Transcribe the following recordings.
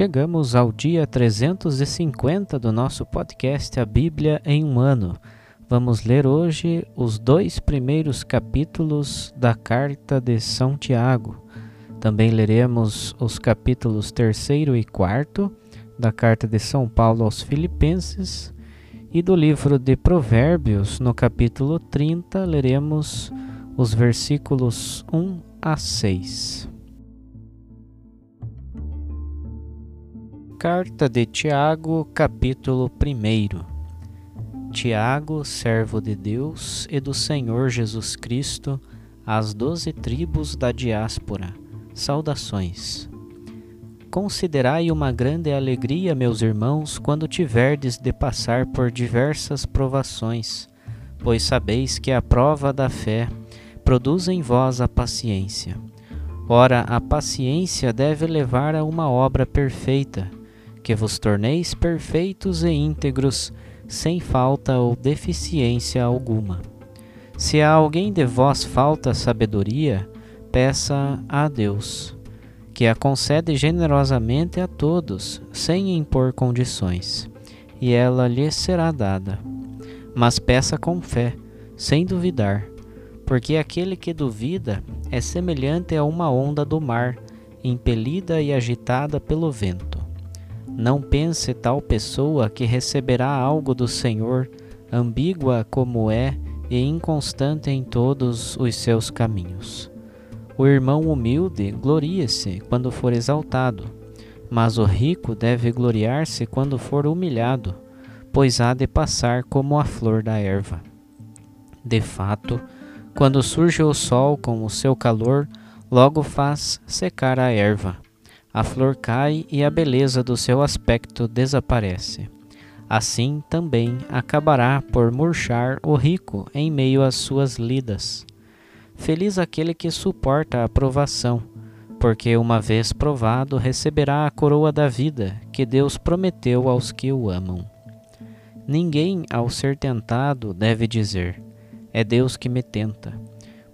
Chegamos ao dia 350 do nosso podcast A Bíblia em um Ano. Vamos ler hoje os dois primeiros capítulos da carta de São Tiago. Também leremos os capítulos terceiro e quarto da carta de São Paulo aos Filipenses e do livro de Provérbios, no capítulo 30, leremos os versículos 1 a 6. Carta de Tiago, capítulo 1 Tiago, servo de Deus e do Senhor Jesus Cristo, às doze tribos da diáspora, saudações. Considerai uma grande alegria, meus irmãos, quando tiverdes de passar por diversas provações, pois sabeis que a prova da fé produz em vós a paciência. Ora, a paciência deve levar a uma obra perfeita, que vos torneis perfeitos e íntegros, sem falta ou deficiência alguma. Se a alguém de vós falta sabedoria, peça a Deus, que a concede generosamente a todos, sem impor condições, e ela lhe será dada. Mas peça com fé, sem duvidar, porque aquele que duvida é semelhante a uma onda do mar, impelida e agitada pelo vento. Não pense tal pessoa que receberá algo do Senhor, ambígua como é e inconstante em todos os seus caminhos. O irmão humilde gloria-se quando for exaltado, mas o rico deve gloriar-se quando for humilhado, pois há de passar como a flor da erva. De fato, quando surge o sol com o seu calor, logo faz secar a erva a flor cai e a beleza do seu aspecto desaparece. Assim também acabará por murchar o rico em meio às suas lidas. Feliz aquele que suporta a provação, porque uma vez provado receberá a coroa da vida que Deus prometeu aos que o amam. Ninguém, ao ser tentado, deve dizer: É Deus que me tenta,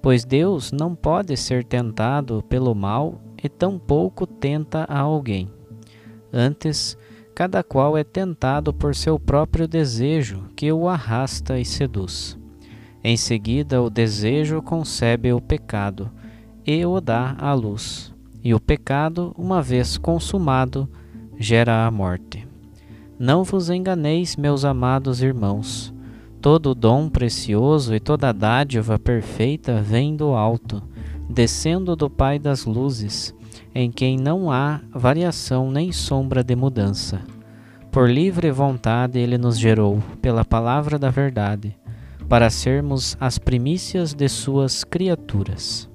pois Deus não pode ser tentado pelo mal e tampouco tenta a alguém. Antes, cada qual é tentado por seu próprio desejo, que o arrasta e seduz. Em seguida, o desejo concebe o pecado e o dá à luz, e o pecado, uma vez consumado, gera a morte. Não vos enganeis, meus amados irmãos. Todo dom precioso e toda dádiva perfeita vem do alto, descendo do Pai das luzes, em quem não há variação nem sombra de mudança. Por livre vontade ele nos gerou, pela palavra da verdade, para sermos as primícias de suas criaturas.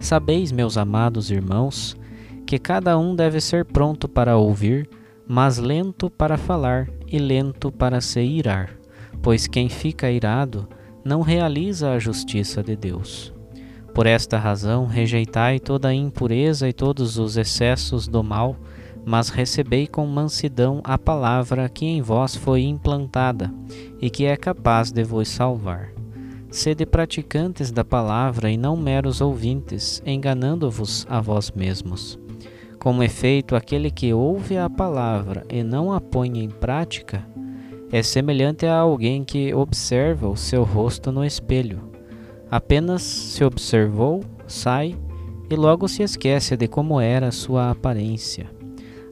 Sabeis, meus amados irmãos, que cada um deve ser pronto para ouvir, mas lento para falar e lento para se irar, pois quem fica irado não realiza a justiça de Deus. Por esta razão, rejeitai toda a impureza e todos os excessos do mal, mas recebei com mansidão a palavra que em vós foi implantada e que é capaz de vos salvar. Sede praticantes da palavra e não meros ouvintes, enganando-vos a vós mesmos. Como efeito, aquele que ouve a palavra e não a põe em prática é semelhante a alguém que observa o seu rosto no espelho. Apenas se observou, sai e logo se esquece de como era sua aparência.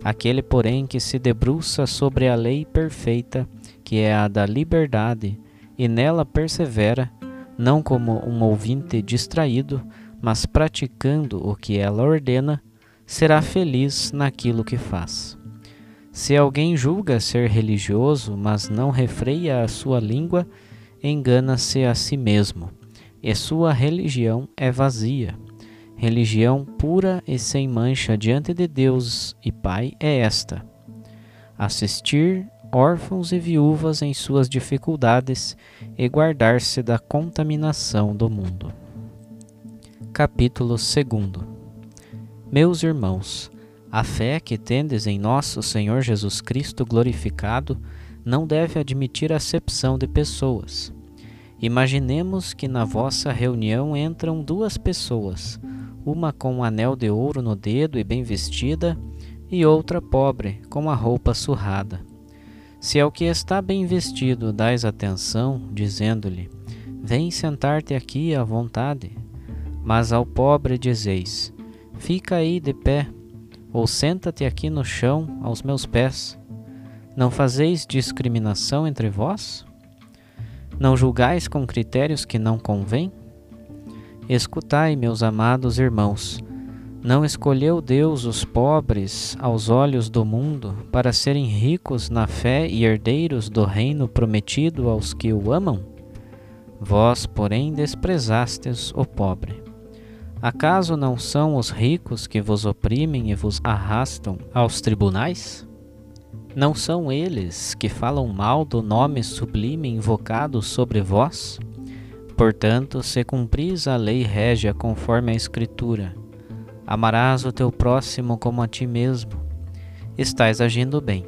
Aquele, porém, que se debruça sobre a lei perfeita, que é a da liberdade, e nela persevera, não como um ouvinte distraído, mas praticando o que ela ordena, será feliz naquilo que faz. Se alguém julga ser religioso, mas não refreia a sua língua, engana-se a si mesmo, e sua religião é vazia. Religião pura e sem mancha diante de Deus e Pai é esta: assistir órfãos e viúvas em suas dificuldades e guardar-se da contaminação do mundo. Capítulo 2 meus irmãos, a fé que tendes em nosso Senhor Jesus Cristo glorificado não deve admitir acepção de pessoas. Imaginemos que na vossa reunião entram duas pessoas, uma com um anel de ouro no dedo e bem vestida, e outra pobre, com a roupa surrada. Se ao que está bem vestido dais atenção, dizendo-lhe: Vem sentar-te aqui à vontade, mas ao pobre dizeis: Fica aí de pé, ou senta-te aqui no chão aos meus pés. Não fazeis discriminação entre vós? Não julgais com critérios que não convêm? Escutai, meus amados irmãos, não escolheu Deus os pobres aos olhos do mundo para serem ricos na fé e herdeiros do reino prometido aos que o amam? Vós, porém, desprezastes o pobre. Acaso não são os ricos que vos oprimem e vos arrastam aos tribunais? Não são eles que falam mal do nome sublime invocado sobre vós? Portanto, se cumpris a lei régia conforme a Escritura, amarás o teu próximo como a ti mesmo, estais agindo bem.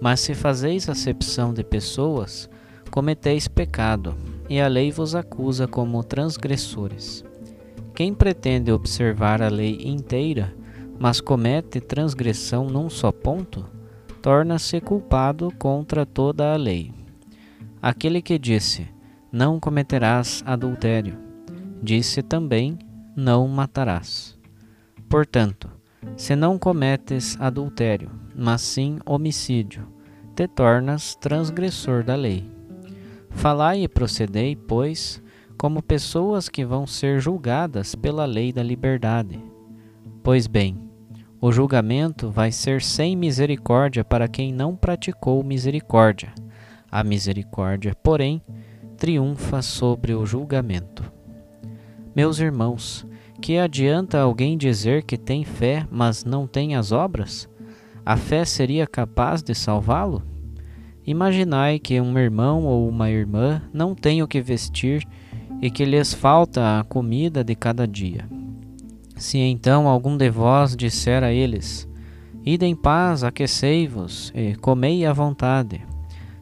Mas se fazeis acepção de pessoas, cometeis pecado, e a lei vos acusa como transgressores. Quem pretende observar a lei inteira, mas comete transgressão num só ponto, torna-se culpado contra toda a lei. Aquele que disse: Não cometerás adultério, disse também: Não matarás. Portanto, se não cometes adultério, mas sim homicídio, te tornas transgressor da lei. Falai e procedei, pois, como pessoas que vão ser julgadas pela lei da liberdade. Pois bem, o julgamento vai ser sem misericórdia para quem não praticou misericórdia. A misericórdia, porém, triunfa sobre o julgamento. Meus irmãos, que adianta alguém dizer que tem fé, mas não tem as obras? A fé seria capaz de salvá-lo? Imaginai que um irmão ou uma irmã não tem o que vestir e que lhes falta a comida de cada dia. Se então algum de vós disser a eles: Ide em paz, aquecei-vos e comei à vontade,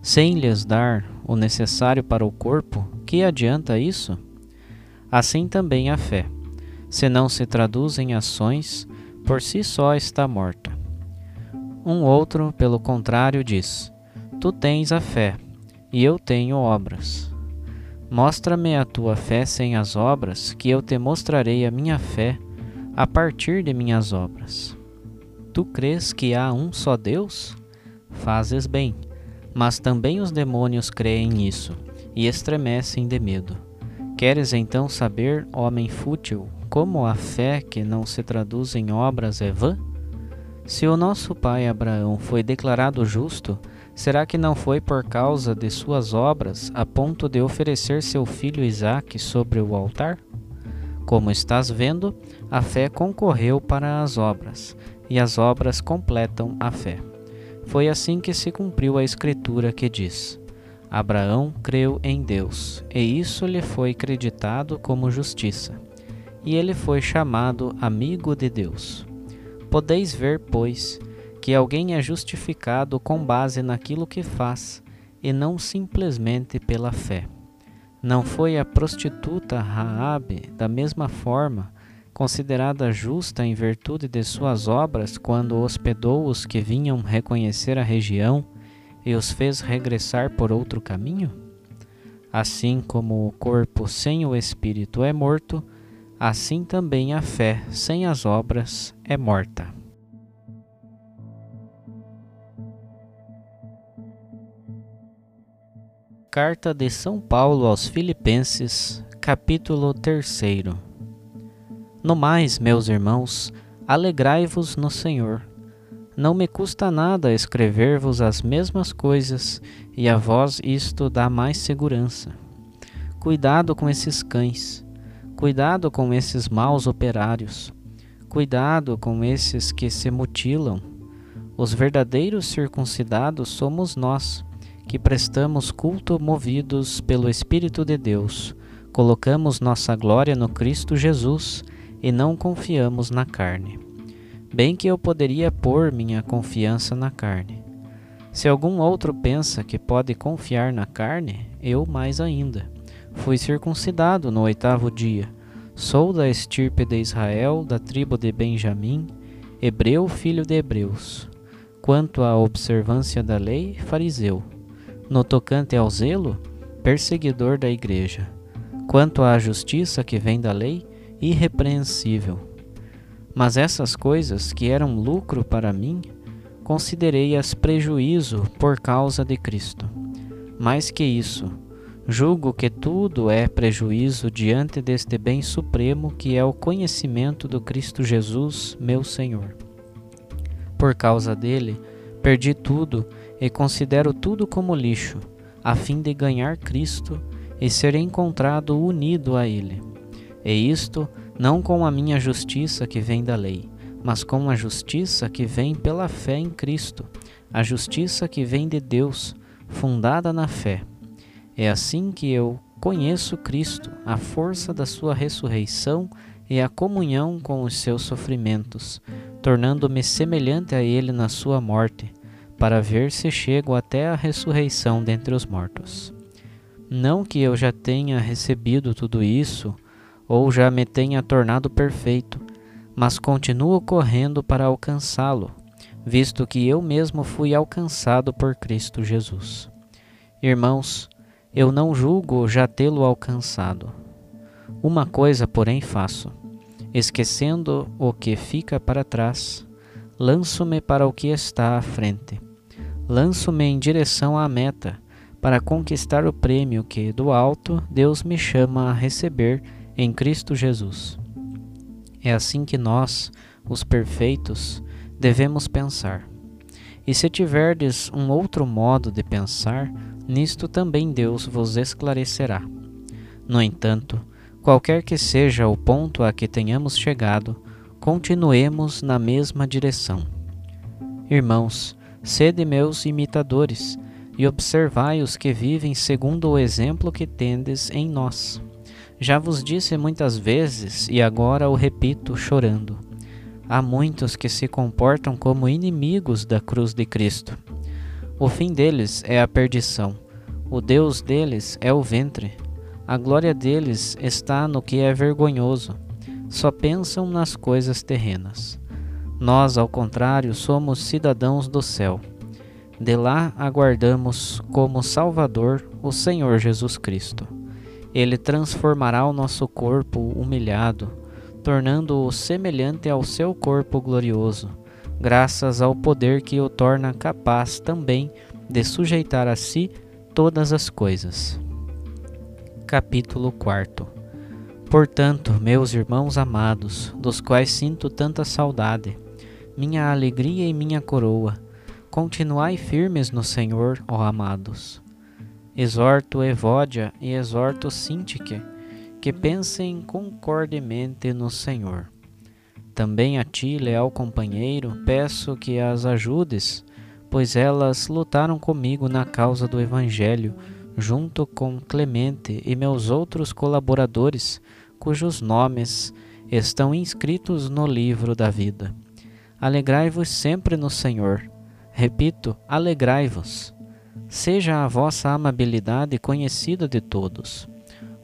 sem lhes dar o necessário para o corpo, que adianta isso? Assim também a fé, se não se traduz em ações, por si só está morta. Um outro, pelo contrário, diz: Tu tens a fé, e eu tenho obras. Mostra-me a tua fé sem as obras, que eu te mostrarei a minha fé, a partir de minhas obras. Tu crês que há um só Deus? Fazes bem, mas também os demônios creem nisso e estremecem de medo. Queres então saber, homem fútil, como a fé que não se traduz em obras é vã? Se o nosso pai Abraão foi declarado justo, será que não foi por causa de suas obras a ponto de oferecer seu filho Isaque sobre o altar? Como estás vendo, a fé concorreu para as obras, e as obras completam a fé. Foi assim que se cumpriu a Escritura que diz: Abraão creu em Deus, e isso lhe foi creditado como justiça, e ele foi chamado amigo de Deus. Podeis ver, pois, que alguém é justificado com base naquilo que faz, e não simplesmente pela fé. Não foi a prostituta Raabe, da mesma forma, considerada justa em virtude de suas obras quando hospedou os que vinham reconhecer a região e os fez regressar por outro caminho? Assim como o corpo sem o espírito é morto, assim também a fé sem as obras é morta. Carta de São Paulo aos Filipenses, capítulo 3 No mais, meus irmãos, alegrai-vos no Senhor. Não me custa nada escrever-vos as mesmas coisas, e a vós isto dá mais segurança. Cuidado com esses cães, cuidado com esses maus operários, cuidado com esses que se mutilam. Os verdadeiros circuncidados somos nós que prestamos culto movidos pelo Espírito de Deus, colocamos nossa glória no Cristo Jesus e não confiamos na carne. Bem que eu poderia pôr minha confiança na carne. Se algum outro pensa que pode confiar na carne, eu mais ainda. Fui circuncidado no oitavo dia. Sou da estirpe de Israel, da tribo de Benjamim, hebreu filho de hebreus. Quanto à observância da lei, fariseu no tocante ao zelo, perseguidor da igreja. Quanto à justiça que vem da lei, irrepreensível. Mas essas coisas que eram lucro para mim, considerei-as prejuízo por causa de Cristo. Mais que isso, julgo que tudo é prejuízo diante deste bem supremo que é o conhecimento do Cristo Jesus, meu Senhor. Por causa dele, perdi tudo e considero tudo como lixo, a fim de ganhar Cristo e ser encontrado unido a Ele. E isto não com a minha justiça que vem da lei, mas com a justiça que vem pela fé em Cristo, a justiça que vem de Deus, fundada na fé. É assim que eu conheço Cristo, a força da Sua ressurreição e a comunhão com os seus sofrimentos, tornando-me semelhante a Ele na Sua morte para ver se chego até a ressurreição dentre os mortos. Não que eu já tenha recebido tudo isso, ou já me tenha tornado perfeito, mas continuo correndo para alcançá-lo, visto que eu mesmo fui alcançado por Cristo Jesus. Irmãos, eu não julgo já tê-lo alcançado. Uma coisa, porém, faço: esquecendo o que fica para trás, lanço-me para o que está à frente lanço-me em direção à meta, para conquistar o prêmio que, do alto, Deus me chama a receber em Cristo Jesus. É assim que nós, os perfeitos, devemos pensar. E se tiverdes um outro modo de pensar, nisto também Deus vos esclarecerá. No entanto, qualquer que seja o ponto a que tenhamos chegado, continuemos na mesma direção. Irmãos, Sede meus imitadores, e observai os que vivem segundo o exemplo que tendes em nós. Já vos disse muitas vezes, e agora o repito chorando: há muitos que se comportam como inimigos da cruz de Cristo. O fim deles é a perdição, o Deus deles é o ventre, a glória deles está no que é vergonhoso, só pensam nas coisas terrenas. Nós, ao contrário, somos cidadãos do céu. De lá aguardamos como Salvador o Senhor Jesus Cristo. Ele transformará o nosso corpo humilhado, tornando-o semelhante ao seu corpo glorioso, graças ao poder que o torna capaz também de sujeitar a si todas as coisas. Capítulo 4 Portanto, meus irmãos amados, dos quais sinto tanta saudade, minha alegria e minha coroa, continuai firmes no Senhor, ó amados. Exorto Evódia e exorto Sintique, que pensem concordemente no Senhor. Também a ti, leal companheiro, peço que as ajudes, pois elas lutaram comigo na causa do Evangelho, junto com Clemente e meus outros colaboradores, cujos nomes estão inscritos no livro da vida. Alegrai-vos sempre no Senhor. Repito, alegrai-vos. Seja a vossa amabilidade conhecida de todos.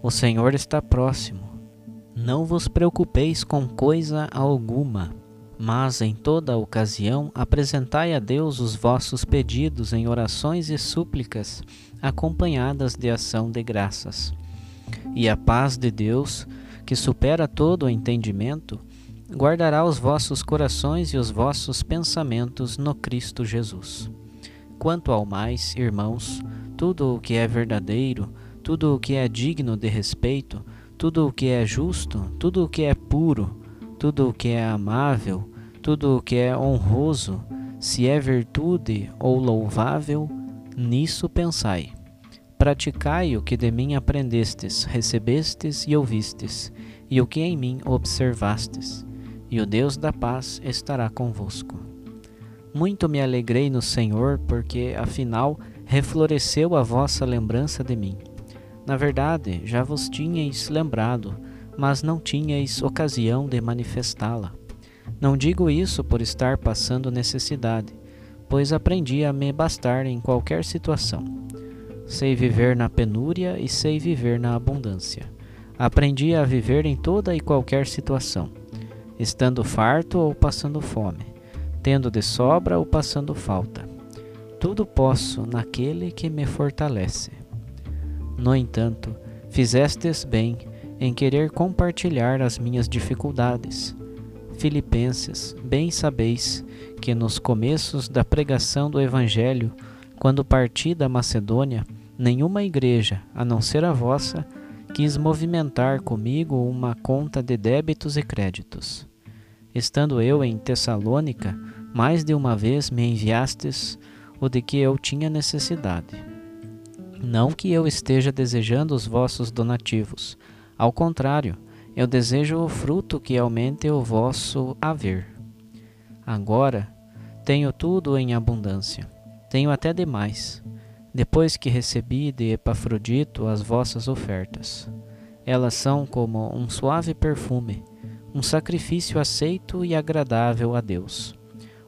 O Senhor está próximo. Não vos preocupeis com coisa alguma, mas em toda ocasião apresentai a Deus os vossos pedidos em orações e súplicas, acompanhadas de ação de graças. E a paz de Deus, que supera todo o entendimento, guardará os vossos corações e os vossos pensamentos no Cristo Jesus. Quanto ao mais, irmãos, tudo o que é verdadeiro, tudo o que é digno de respeito, tudo o que é justo, tudo o que é puro, tudo o que é amável, tudo o que é honroso, se é virtude ou louvável, nisso pensai. Praticai o que de mim aprendestes, recebestes e ouvistes, e o que em mim observastes, e o Deus da paz estará convosco. Muito me alegrei no Senhor, porque afinal refloresceu a vossa lembrança de mim. Na verdade, já vos tinhais lembrado, mas não tinhais ocasião de manifestá-la. Não digo isso por estar passando necessidade, pois aprendi a me bastar em qualquer situação. Sei viver na penúria e sei viver na abundância. Aprendi a viver em toda e qualquer situação, estando farto ou passando fome, tendo de sobra ou passando falta. Tudo posso naquele que me fortalece. No entanto, fizestes bem em querer compartilhar as minhas dificuldades. Filipenses, bem sabeis que nos começos da pregação do Evangelho, quando parti da Macedônia, nenhuma igreja, a não ser a vossa, quis movimentar comigo uma conta de débitos e créditos. Estando eu em Tessalônica, mais de uma vez me enviastes o de que eu tinha necessidade. Não que eu esteja desejando os vossos donativos, ao contrário, eu desejo o fruto que aumente o vosso haver. Agora tenho tudo em abundância, tenho até demais depois que recebi de Epafrodito as vossas ofertas. Elas são como um suave perfume, um sacrifício aceito e agradável a Deus.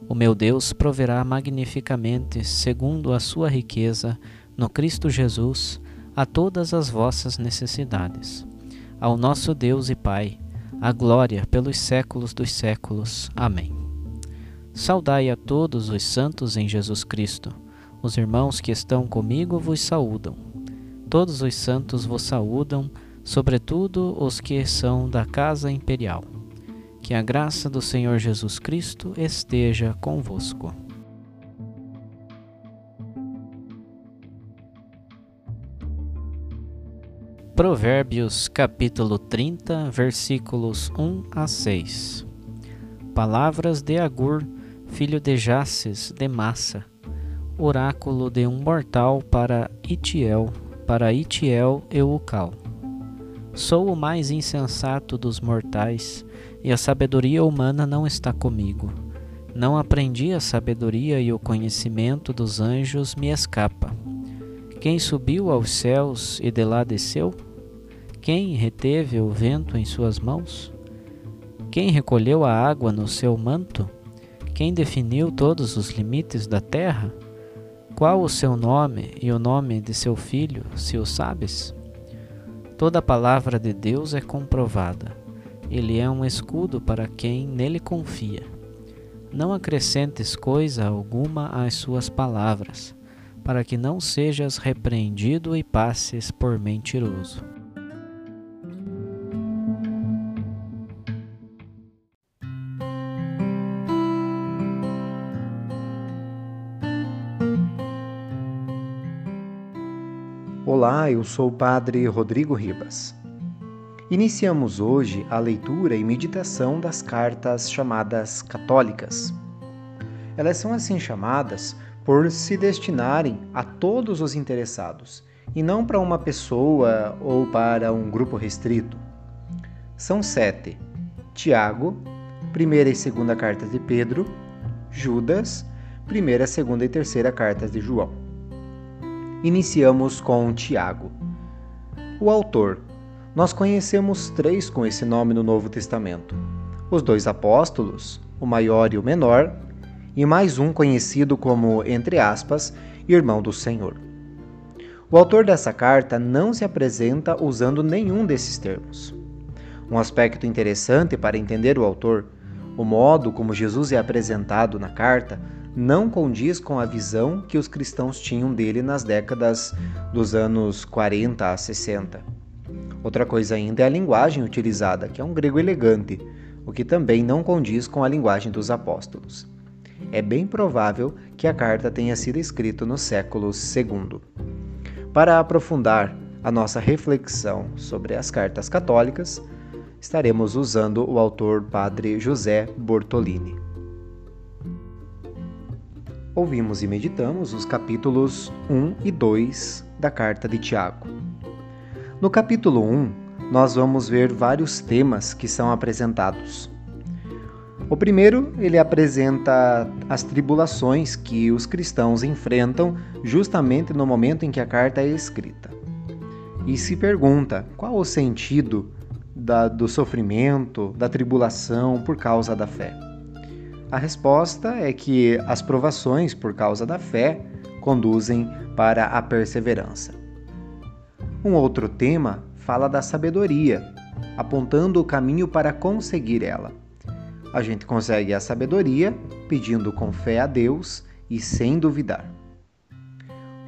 O meu Deus proverá magnificamente, segundo a sua riqueza, no Cristo Jesus, a todas as vossas necessidades. Ao nosso Deus e Pai, a glória pelos séculos dos séculos. Amém. Saudai a todos os santos em Jesus Cristo. Os irmãos que estão comigo vos saúdam. Todos os santos vos saúdam, sobretudo os que são da casa imperial. Que a graça do Senhor Jesus Cristo esteja convosco. Provérbios capítulo 30, versículos 1 a 6. Palavras de Agur, filho de Jaces de Massa oráculo de um mortal para Itiel, para Itiel Eucal. Sou o mais insensato dos mortais, e a sabedoria humana não está comigo. Não aprendi a sabedoria e o conhecimento dos anjos me escapa. Quem subiu aos céus e de lá desceu? Quem reteve o vento em suas mãos? Quem recolheu a água no seu manto? Quem definiu todos os limites da terra? Qual o seu nome e o nome de seu filho, se o sabes? Toda palavra de Deus é comprovada. Ele é um escudo para quem nele confia. Não acrescentes coisa alguma às suas palavras, para que não sejas repreendido e passes por mentiroso. Olá, eu sou o Padre Rodrigo Ribas. Iniciamos hoje a leitura e meditação das cartas chamadas católicas. Elas são assim chamadas por se destinarem a todos os interessados e não para uma pessoa ou para um grupo restrito. São sete: Tiago, primeira e segunda cartas de Pedro, Judas, primeira, segunda e terceira cartas de João. Iniciamos com Tiago. O autor. Nós conhecemos três com esse nome no Novo Testamento: os dois apóstolos, o maior e o menor, e mais um conhecido como, entre aspas, irmão do Senhor. O autor dessa carta não se apresenta usando nenhum desses termos. Um aspecto interessante para entender o autor, o modo como Jesus é apresentado na carta, não condiz com a visão que os cristãos tinham dele nas décadas dos anos 40 a 60. Outra coisa ainda é a linguagem utilizada, que é um grego elegante, o que também não condiz com a linguagem dos apóstolos. É bem provável que a carta tenha sido escrita no século II. Para aprofundar a nossa reflexão sobre as cartas católicas, estaremos usando o autor Padre José Bortolini ouvimos e meditamos os capítulos 1 e 2 da carta de Tiago. No capítulo 1, nós vamos ver vários temas que são apresentados. O primeiro, ele apresenta as tribulações que os cristãos enfrentam justamente no momento em que a carta é escrita. E se pergunta qual o sentido da, do sofrimento, da tribulação por causa da fé. A resposta é que as provações por causa da fé conduzem para a perseverança. Um outro tema fala da sabedoria, apontando o caminho para conseguir ela. A gente consegue a sabedoria pedindo com fé a Deus e sem duvidar.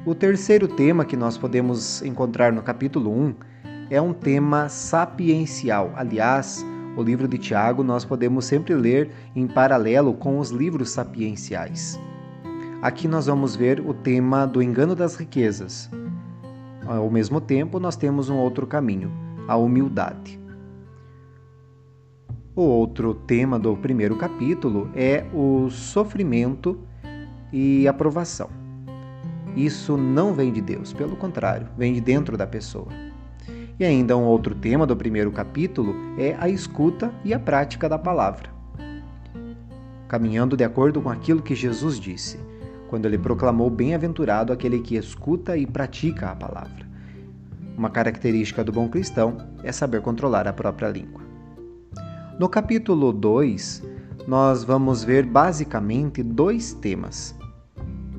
O terceiro tema que nós podemos encontrar no capítulo 1 é um tema sapiencial, aliás, o livro de Tiago nós podemos sempre ler em paralelo com os livros sapienciais. Aqui nós vamos ver o tema do engano das riquezas. Ao mesmo tempo, nós temos um outro caminho, a humildade. O outro tema do primeiro capítulo é o sofrimento e aprovação. Isso não vem de Deus, pelo contrário, vem de dentro da pessoa. E ainda um outro tema do primeiro capítulo é a escuta e a prática da palavra. Caminhando de acordo com aquilo que Jesus disse, quando ele proclamou bem-aventurado aquele que escuta e pratica a palavra. Uma característica do bom cristão é saber controlar a própria língua. No capítulo 2, nós vamos ver basicamente dois temas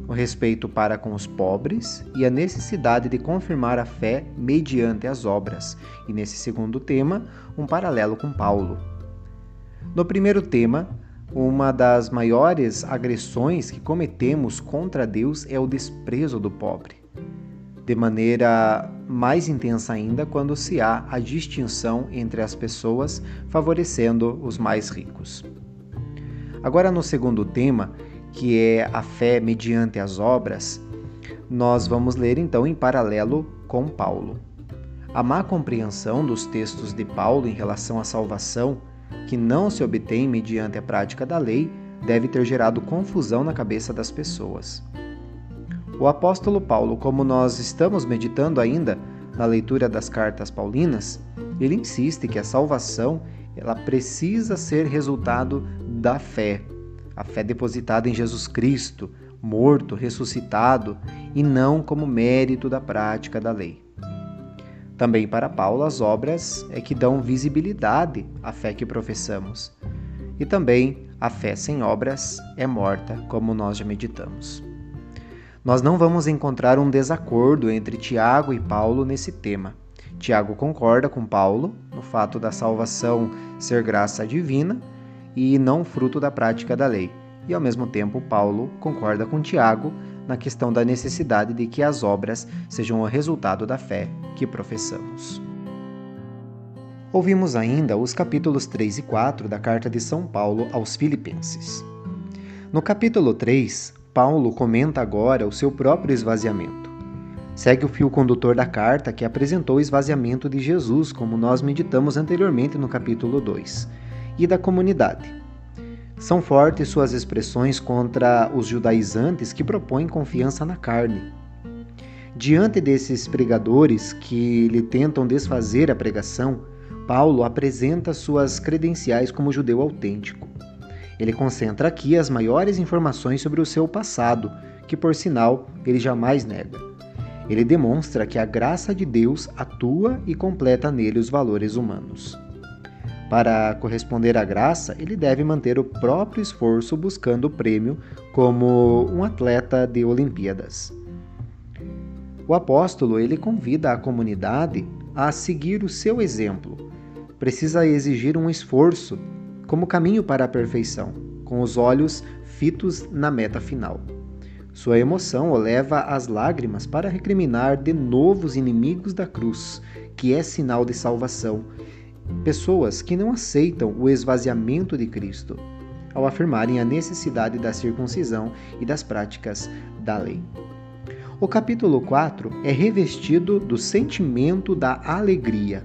o respeito para com os pobres e a necessidade de confirmar a fé mediante as obras, e nesse segundo tema, um paralelo com Paulo. No primeiro tema, uma das maiores agressões que cometemos contra Deus é o desprezo do pobre. De maneira mais intensa ainda quando se há a distinção entre as pessoas, favorecendo os mais ricos. Agora, no segundo tema, que é a fé mediante as obras, nós vamos ler então em paralelo com Paulo. A má compreensão dos textos de Paulo em relação à salvação, que não se obtém mediante a prática da lei, deve ter gerado confusão na cabeça das pessoas. O apóstolo Paulo, como nós estamos meditando ainda na leitura das cartas paulinas, ele insiste que a salvação ela precisa ser resultado da fé, a fé depositada em Jesus Cristo, morto, ressuscitado, e não como mérito da prática da lei. Também para Paulo, as obras é que dão visibilidade à fé que professamos. E também a fé sem obras é morta, como nós já meditamos. Nós não vamos encontrar um desacordo entre Tiago e Paulo nesse tema. Tiago concorda com Paulo no fato da salvação ser graça divina e não fruto da prática da lei. E ao mesmo tempo, Paulo concorda com Tiago na questão da necessidade de que as obras sejam o resultado da fé que professamos. Ouvimos ainda os capítulos 3 e 4 da carta de São Paulo aos Filipenses. No capítulo 3, Paulo comenta agora o seu próprio esvaziamento. Segue o fio condutor da carta que apresentou o esvaziamento de Jesus, como nós meditamos anteriormente no capítulo 2, e da comunidade. São fortes suas expressões contra os judaizantes que propõem confiança na carne. Diante desses pregadores que lhe tentam desfazer a pregação, Paulo apresenta suas credenciais como judeu autêntico. Ele concentra aqui as maiores informações sobre o seu passado, que por sinal ele jamais nega. Ele demonstra que a graça de Deus atua e completa nele os valores humanos. Para corresponder à graça, ele deve manter o próprio esforço buscando o prêmio como um atleta de Olimpíadas. O apóstolo ele convida a comunidade a seguir o seu exemplo. Precisa exigir um esforço como caminho para a perfeição, com os olhos fitos na meta final. Sua emoção o leva às lágrimas para recriminar de novo os inimigos da cruz, que é sinal de salvação. Pessoas que não aceitam o esvaziamento de Cristo, ao afirmarem a necessidade da circuncisão e das práticas da lei. O capítulo 4 é revestido do sentimento da alegria.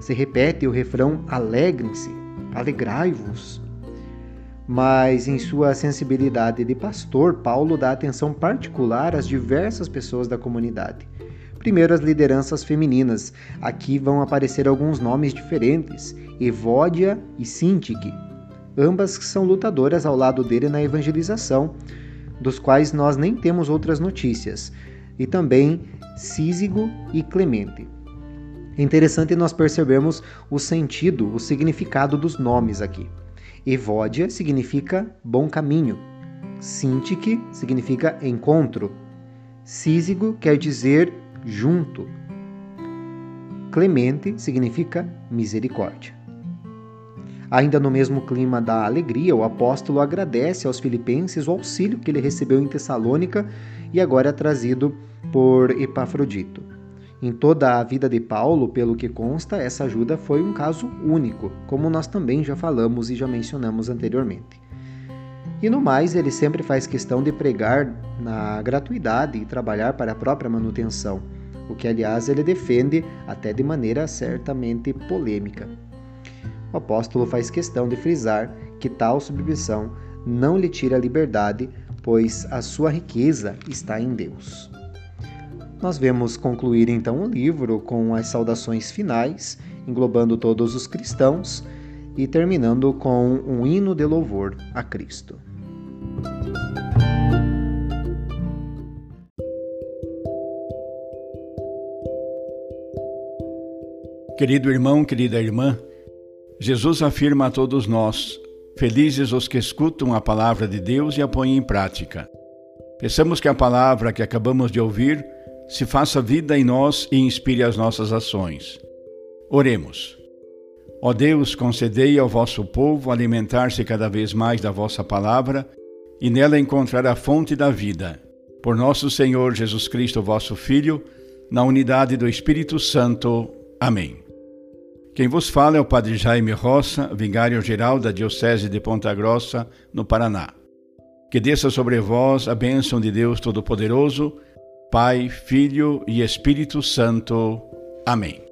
Se repete o refrão: alegrem-se, alegrai-vos mas em sua sensibilidade de pastor, Paulo dá atenção particular às diversas pessoas da comunidade. Primeiro, as lideranças femininas. Aqui vão aparecer alguns nomes diferentes: Evódia e Sintique. Ambas são lutadoras ao lado dele na evangelização, dos quais nós nem temos outras notícias. E também Císigo e Clemente. É interessante nós percebermos o sentido, o significado dos nomes aqui. Evódia significa bom caminho. Sintique significa encontro. Císigo quer dizer junto. Clemente significa misericórdia. Ainda no mesmo clima da alegria, o apóstolo agradece aos filipenses o auxílio que ele recebeu em Tessalônica e agora é trazido por Epafrodito. Em toda a vida de Paulo, pelo que consta, essa ajuda foi um caso único, como nós também já falamos e já mencionamos anteriormente. E no mais, ele sempre faz questão de pregar na gratuidade e trabalhar para a própria manutenção, o que, aliás, ele defende até de maneira certamente polêmica. O apóstolo faz questão de frisar que tal submissão não lhe tira a liberdade, pois a sua riqueza está em Deus. Nós vemos concluir então o livro com as saudações finais, englobando todos os cristãos e terminando com um hino de louvor a Cristo. Querido irmão, querida irmã, Jesus afirma a todos nós: Felizes os que escutam a palavra de Deus e a põem em prática. Peçamos que a palavra que acabamos de ouvir se faça vida em nós e inspire as nossas ações. Oremos. Ó Deus, concedei ao vosso povo alimentar-se cada vez mais da vossa palavra e nela encontrar a fonte da vida. Por nosso Senhor Jesus Cristo, vosso Filho, na unidade do Espírito Santo. Amém. Quem vos fala é o Padre Jaime Roça, vigário-geral da Diocese de Ponta Grossa, no Paraná. Que desça sobre vós a bênção de Deus Todo-Poderoso, Pai, Filho e Espírito Santo. Amém.